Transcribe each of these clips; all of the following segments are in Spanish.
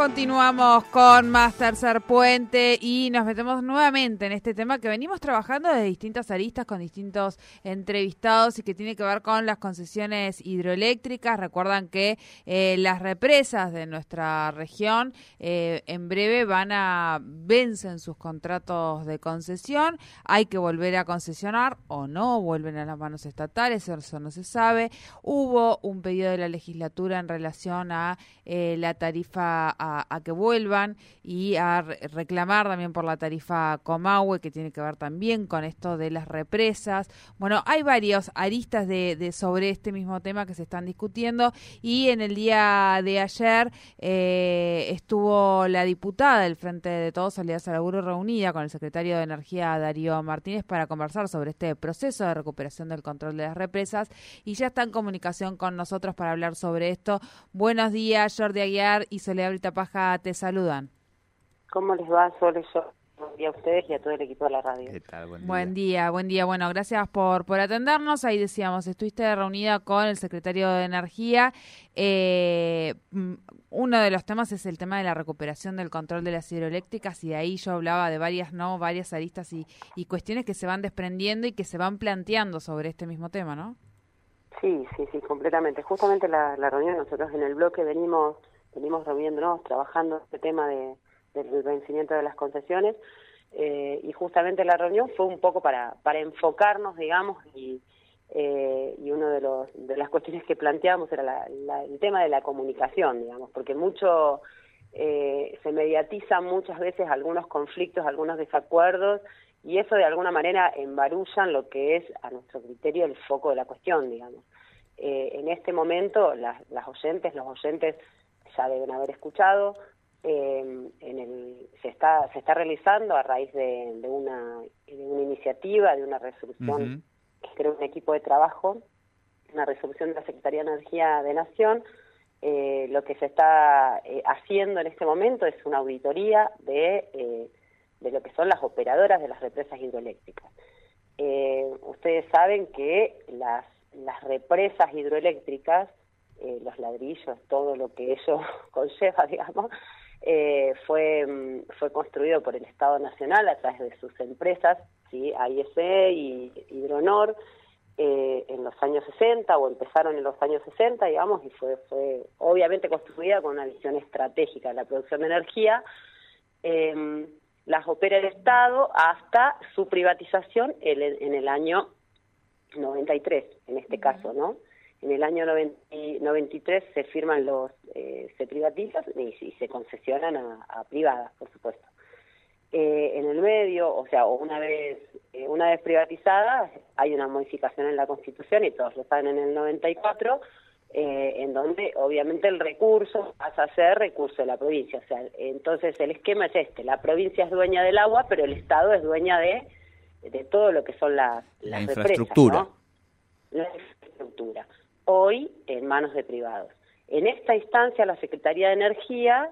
Continuamos con más Tercer Puente y nos metemos nuevamente en este tema que venimos trabajando desde distintas aristas con distintos entrevistados y que tiene que ver con las concesiones hidroeléctricas. Recuerdan que eh, las represas de nuestra región eh, en breve van a vencen sus contratos de concesión. Hay que volver a concesionar o no, vuelven a las manos estatales, eso no se sabe. Hubo un pedido de la legislatura en relación a eh, la tarifa que vuelvan y a reclamar también por la tarifa Comahue, que tiene que ver también con esto de las represas. Bueno, hay varios aristas de, sobre este mismo tema que se están discutiendo y en el día de ayer eh, estuvo la diputada del Frente de Todos, Alianza Salaburo, reunida con el secretario de Energía, Darío Martínez, para conversar sobre este proceso de recuperación del control de las represas y ya está en comunicación con nosotros para hablar sobre esto. Buenos días, Jordi Aguiar y Soledad Brita Paja te saludan. ¿Cómo les va, Sol? Buen día a ustedes y a todo el equipo de la radio. Buen, día. buen día, Bueno, gracias por, por atendernos. Ahí decíamos, estuviste reunida con el secretario de Energía. Eh, mm, uno de los temas es el tema de la recuperación del control de las hidroeléctricas y de ahí yo hablaba de varias, ¿no? Varias aristas y, y cuestiones que se van desprendiendo y que se van planteando sobre este mismo tema, ¿no? Sí, sí, sí, completamente. Justamente la, la reunión, nosotros en el bloque venimos venimos reuniéndonos, trabajando este tema de, del vencimiento de las concesiones, eh, y justamente la reunión fue un poco para, para enfocarnos, digamos, y, eh, y uno de, los, de las cuestiones que planteamos era el tema de la comunicación, digamos, porque mucho eh, se mediatizan muchas veces algunos conflictos, algunos desacuerdos, y eso de alguna manera embarullan lo que es, a nuestro criterio, el foco de la cuestión, digamos. en este momento, las, las oyentes, los oyentes ya deben haber escuchado. Eh, en el, se está se está realizando a raíz de, de una de una iniciativa de una resolución que creó un equipo de trabajo una resolución de la Secretaría de Energía de Nación eh, lo que se está eh, haciendo en este momento es una auditoría de de lo que son las operadoras de las represas hidroeléctricas ustedes saben que las las represas hidroeléctricas eh, los ladrillos, todo lo que eso conlleva, digamos, eh, fue, mm, fue construido por el Estado Nacional a través de sus empresas, ¿sí? AIS y Hidronor, eh, en los años 60 o empezaron en los años 60, digamos, y fue, fue obviamente construida con una visión estratégica de la producción de energía. Eh, las opera el Estado hasta su privatización en el, en el año 93, en este caso, ¿no? En el año 93 se firman los, eh, se privatizan y, se concesionan a, privadas, por supuesto. Eh, en el medio, o sea, una vez eh, una vez privatizada, hay una modificación en la Constitución y todos lo saben en el 94, eh, en donde obviamente el recurso pasa a ser recurso de la provincia. O sea, entonces el esquema es este: la provincia es dueña del agua, pero el Estado es dueña de de todo lo que son las, la infraestructura. La infraestructura hoy en manos de privados. En esta instancia, la Secretaría de Energía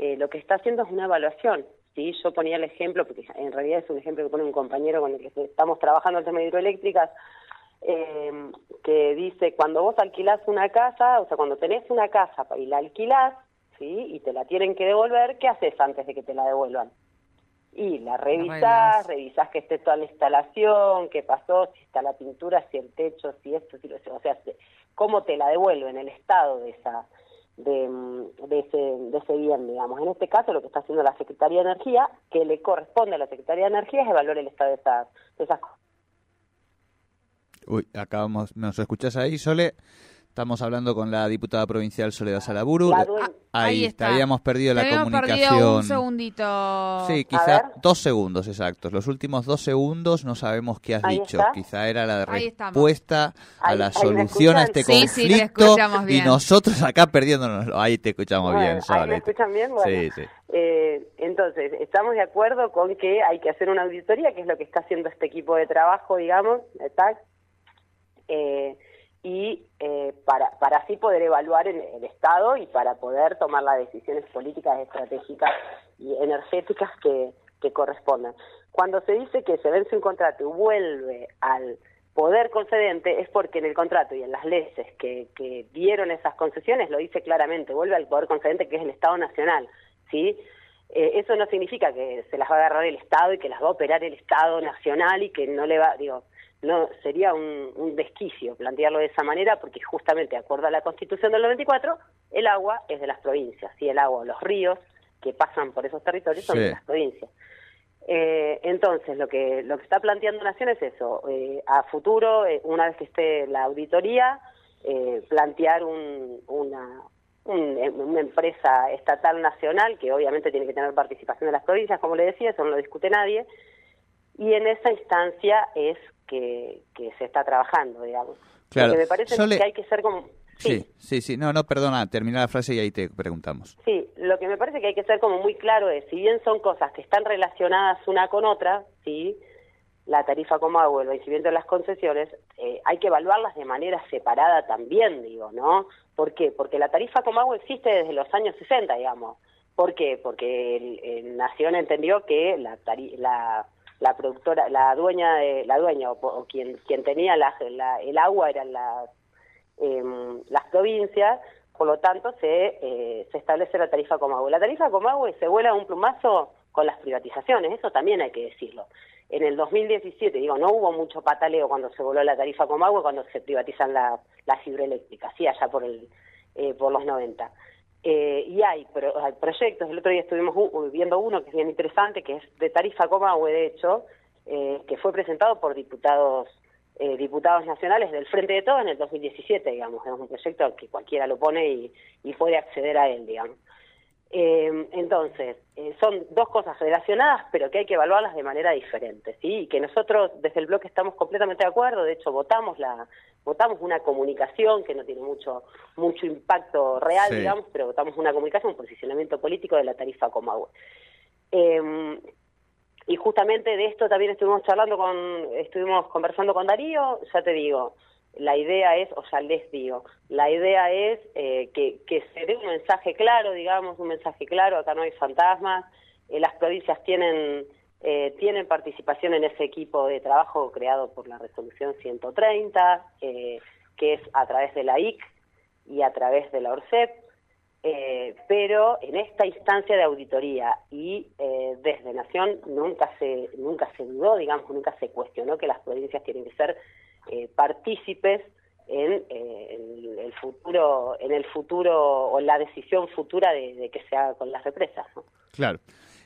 eh, lo que está haciendo es una evaluación. ¿sí? Yo ponía el ejemplo, porque en realidad es un ejemplo que pone un compañero con el que estamos trabajando en tema de hidroeléctricas, eh, que dice, cuando vos alquilás una casa, o sea, cuando tenés una casa y la alquilás, ¿sí? y te la tienen que devolver, ¿qué haces antes de que te la devuelvan? y la revisás, revisás que esté toda la instalación, qué pasó, si está la pintura, si el techo, si esto, si lo o sea, cómo te la devuelven, el estado de esa de, de, ese, de ese bien, digamos. En este caso, lo que está haciendo la Secretaría de Energía, que le corresponde a la Secretaría de Energía, es evaluar el estado de esas, de esas cosas. Uy, acabamos, ¿nos escuchás ahí, Sole? Estamos hablando con la diputada provincial Soledad Salaburu. La, Ahí, Ahí está. habíamos perdido la comunicación. perdido un segundito. Sí, quizá dos segundos exactos. Los últimos dos segundos no sabemos qué has Ahí dicho. está. Quizá era la respuesta a la solución a este Sí, conflicto y nosotros acá perdiéndonos. Ahí te escuchamos Bueno, bien, ¿ahí me escuchan bien? Bueno. Sí, sí. Eh, entonces, estamos de acuerdo con que hay que hacer una auditoría, que es lo que está haciendo este equipo de trabajo, digamos, TAC, eh, y eh, para, para así poder evaluar el, el Estado y para poder tomar las decisiones políticas, estratégicas y energéticas que, que correspondan. Cuando se dice que se vence un contrato y vuelve al poder concedente es porque en el contrato y en las leyes que, que dieron esas concesiones lo dice claramente, vuelve al poder concedente que es el Estado Nacional, ¿sí? Eh, eso no significa que se las va a agarrar el Estado y que las va a operar el Estado Nacional y que no le va, digo, no sería un, un desquicio plantearlo de esa manera porque justamente de acuerdo a la Constitución del 94 el agua es de las provincias, ¿sí? El agua, los ríos que pasan por esos territorios son Sí. de las provincias. Eh, entonces, lo que lo que está planteando Nación es eso, eh, a futuro, eh, una vez que esté la auditoría, eh, plantear un- una, un- una empresa estatal nacional que obviamente tiene que tener participación de las provincias, como le decía, eso no lo discute nadie, y en esa instancia es que, que se está trabajando, digamos. Claro, Lo que me parece que hay que ser como... Sí, sí, sí. No, no, perdona, termina la frase y ahí te preguntamos. Sí, lo que me parece que hay que ser como muy claro es, si bien son cosas que están relacionadas una con otra, sí, la tarifa como agua, el vencimiento de las concesiones, eh, hay que evaluarlas de manera separada también, digo, ¿no? ¿Por qué? Porque la tarifa como agua existe desde los años 60, digamos. ¿Por qué? Porque el, el Nación entendió que la, tari- la la productora, la dueña de la dueña o, o quien quien tenía la, la- el agua eran las em, las provincias, por lo tanto se, eh, se establece la tarifa Comahue. La tarifa Comahue se vuela un plumazo con las privatizaciones, eso también hay que decirlo. En el 2017, digo, no hubo mucho pataleo cuando se voló la tarifa Comahue, cuando se privatizan las, las hidroeléctricas, sí, allá por, el, eh, por los 90. Eh, y hay, pro- hay proyectos, el otro día estuvimos viendo uno que es bien interesante, que es de tarifa Comahue, de hecho, eh, que fue presentado por diputados eh, diputados nacionales del Frente de Todos en el 2017, digamos. Es un proyecto que cualquiera lo pone y puede acceder a él, digamos. Eh, entonces, eh, son dos cosas relacionadas, pero que hay que evaluarlas de manera diferente, ¿sí? Y que nosotros desde el bloque estamos completamente de acuerdo, de hecho votamos la votamos una comunicación que no tiene mucho mucho impacto real, Sí. digamos, pero votamos una comunicación, un posicionamiento político de la tarifa Comahue. Eh, y justamente de esto también estuvimos charlando con, estuvimos conversando con Darío, ya te digo, la idea es, o ya les digo, la idea es eh, que, se dé un mensaje claro, digamos, un mensaje claro, acá no hay fantasmas, eh, las provincias tienen, eh, tienen participación en ese equipo de trabajo creado por la resolución 130, eh, que es a través de la IC y a través de la ORCEP, eh, pero en esta instancia de auditoría y desde Nación nunca se nunca se dudó, digamos, nunca se cuestionó que las provincias tienen que ser eh, partícipes en, eh, en el futuro en el futuro o la decisión futura de, de que se haga con las represas. ¿no? Claro.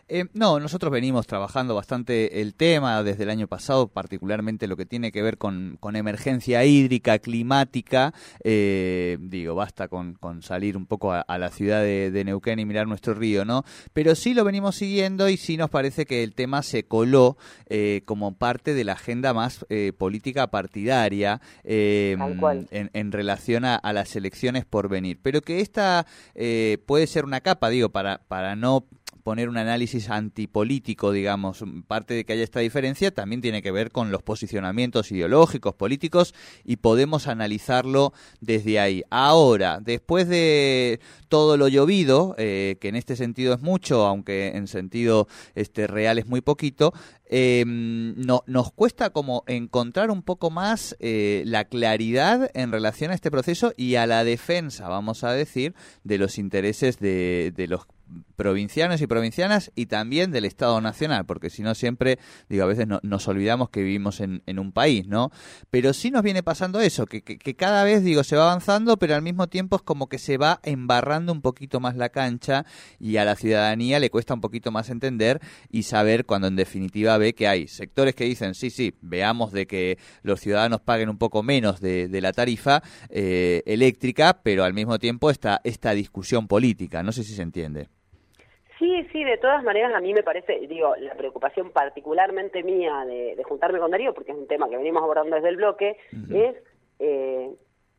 Eh, no, nosotros venimos trabajando bastante el tema desde el año pasado, particularmente lo que tiene que ver con, con emergencia hídrica, climática. Eh, digo, basta con, con salir un poco a, a la ciudad de, de Neuquén y mirar nuestro río, ¿no? Pero sí lo venimos siguiendo y sí nos parece que el tema se coló eh, como parte de la agenda más eh, política partidaria eh, cual. en, en relación a, a las elecciones por venir. Pero que esta eh, puede ser una capa, digo, para, para no poner un análisis antipolítico, digamos, parte de que haya esta diferencia también tiene que ver con los posicionamientos ideológicos, políticos, y podemos analizarlo desde ahí. Ahora, después de todo lo llovido, eh, que en este sentido es mucho, aunque en sentido este real es muy poquito, no, nos cuesta como encontrar un poco más eh, la claridad en relación a este proceso y a la defensa, vamos a decir, de los intereses de los provincianos y provincianas y también del Estado Nacional, porque si no siempre, digo, a veces nos olvidamos que vivimos en, un país, ¿no? Pero sí nos viene pasando eso, que, que, cada vez, digo, se va avanzando, pero al mismo tiempo es como que se va embarrando un poquito más la cancha y a la ciudadanía le cuesta un poquito más entender y saber cuando en definitiva ve que hay sectores que dicen, sí, sí, veamos de que los ciudadanos paguen un poco menos de, la tarifa eh, eléctrica, pero al mismo tiempo está esta discusión política, no sé si se entiende. Sí, sí, de todas maneras a mí me parece, digo, la preocupación particularmente mía de, juntarme con Darío, porque es un tema que venimos abordando desde el bloque, es eh,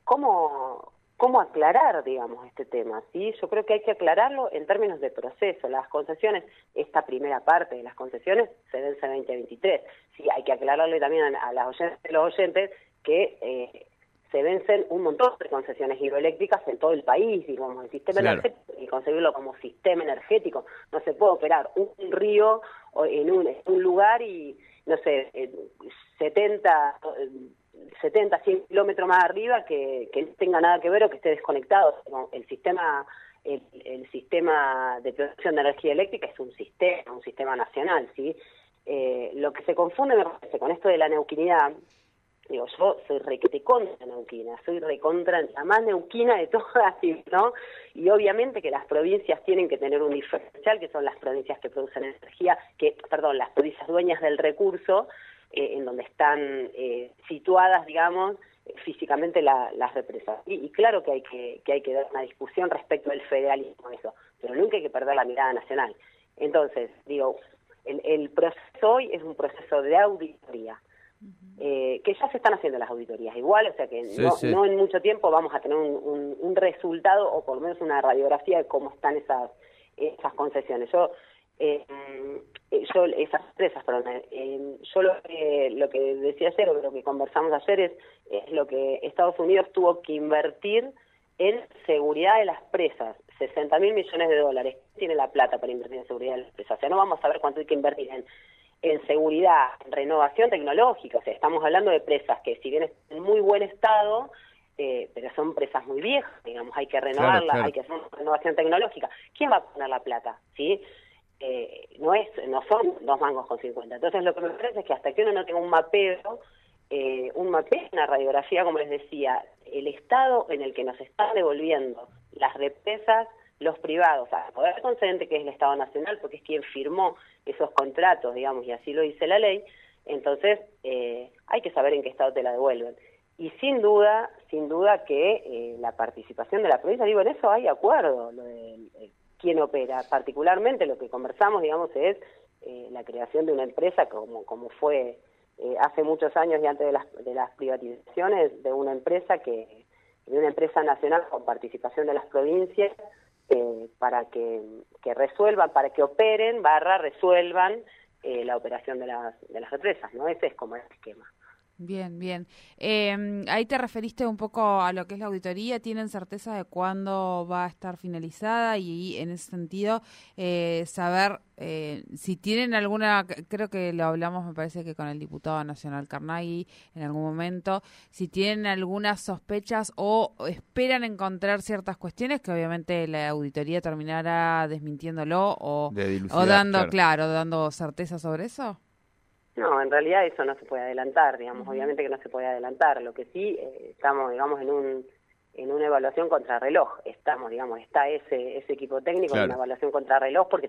cómo, cómo aclarar, digamos, este tema. ¿sí? Yo creo que hay que aclararlo en términos de proceso. Las concesiones, esta primera parte de las concesiones se vence 2023. Sí, hay que aclararle también a, las oyentes, los oyentes que eh, se vencen un montón de concesiones hidroeléctricas en todo el país, digamos, el sistema energético, y conseguirlo como sistema energético. No se puede operar un río en un, en un lugar y, no sé, 70, 70 100 kilómetros más arriba que, que no tenga nada que ver o que esté desconectado. El sistema el, el, sistema de producción de energía eléctrica es un sistema, un sistema nacional, ¿sí? Eh, lo que se confunde, me parece, con esto de la neuquinidad, digo, yo soy requete contra neuquina, soy recontra la más neuquina de todas, ¿no? Y obviamente que las provincias tienen que tener un diferencial, que son las provincias que producen energía, que, perdón, las provincias dueñas del recurso, eh, en donde están eh, situadas, digamos, físicamente las represas. Y, claro que hay que, que hay que dar una discusión respecto del federalismo, eso, pero nunca hay que perder la mirada nacional. Entonces, digo, el, el proceso hoy es un proceso de auditoría eh, que ya se están haciendo las auditorías igual, o sea que no, en mucho tiempo vamos a tener un, resultado o por lo menos una radiografía de cómo están esas, esas concesiones. Yo, eh, yo esas empresas, perdón, eh, yo lo que, lo que decía ayer o lo que conversamos ayer es, es lo que Estados Unidos tuvo que invertir en seguridad de las presas, 60 mil millones de dólares. Tiene la plata para invertir en seguridad de las presas. O sea, no vamos a ver cuánto hay que invertir en en seguridad, renovación tecnológica, o sea, estamos hablando de presas que si bien están en muy buen estado, eh, pero son presas muy viejas, digamos, hay que renovarlas, hay que hacer una renovación tecnológica. ¿Quién va a poner la plata? ¿Sí? Eh, no es no son dos mangos con 50. Entonces lo que me parece es que hasta que uno no tenga un mapeo, eh, un mapeo, una radiografía, como les decía, el estado en el que nos están devolviendo las represas, los privados, a poder concedente que es el Estado Nacional, porque es quien firmó esos contratos, digamos, y así lo dice la ley, entonces eh, hay que saber en qué estado te la devuelven. Y sin duda, sin duda que eh, la participación de la provincia, digo, en eso hay acuerdo, lo de eh, quién opera. Particularmente lo que conversamos, digamos, es la creación de una empresa como, como fue hace muchos años y antes de las, de las privatizaciones, de una empresa que, de una empresa nacional con participación de las provincias, eh, para que, resuelvan, para que operen, barra, resuelvan eh, la operación de las, de las represas, ¿no? Ese es como el esquema. Bien, bien. Eh, ahí te referiste un poco a lo que es la auditoría. ¿Tienen certeza de cuándo va a estar finalizada? Y, en ese sentido, eh, saber eh, si tienen alguna, creo que lo hablamos, me parece que con el diputado nacional Carnaghi en algún momento, si tienen algunas sospechas o esperan encontrar ciertas cuestiones que obviamente la auditoría terminará desmintiéndolo o, o dando, claro, dando certeza sobre eso. No, en realidad eso no se puede adelantar, digamos, obviamente que no se puede adelantar. Lo que sí eh, estamos, digamos, en un en una evaluación contra reloj. Estamos, digamos, está ese ese equipo técnico en una evaluación contra reloj porque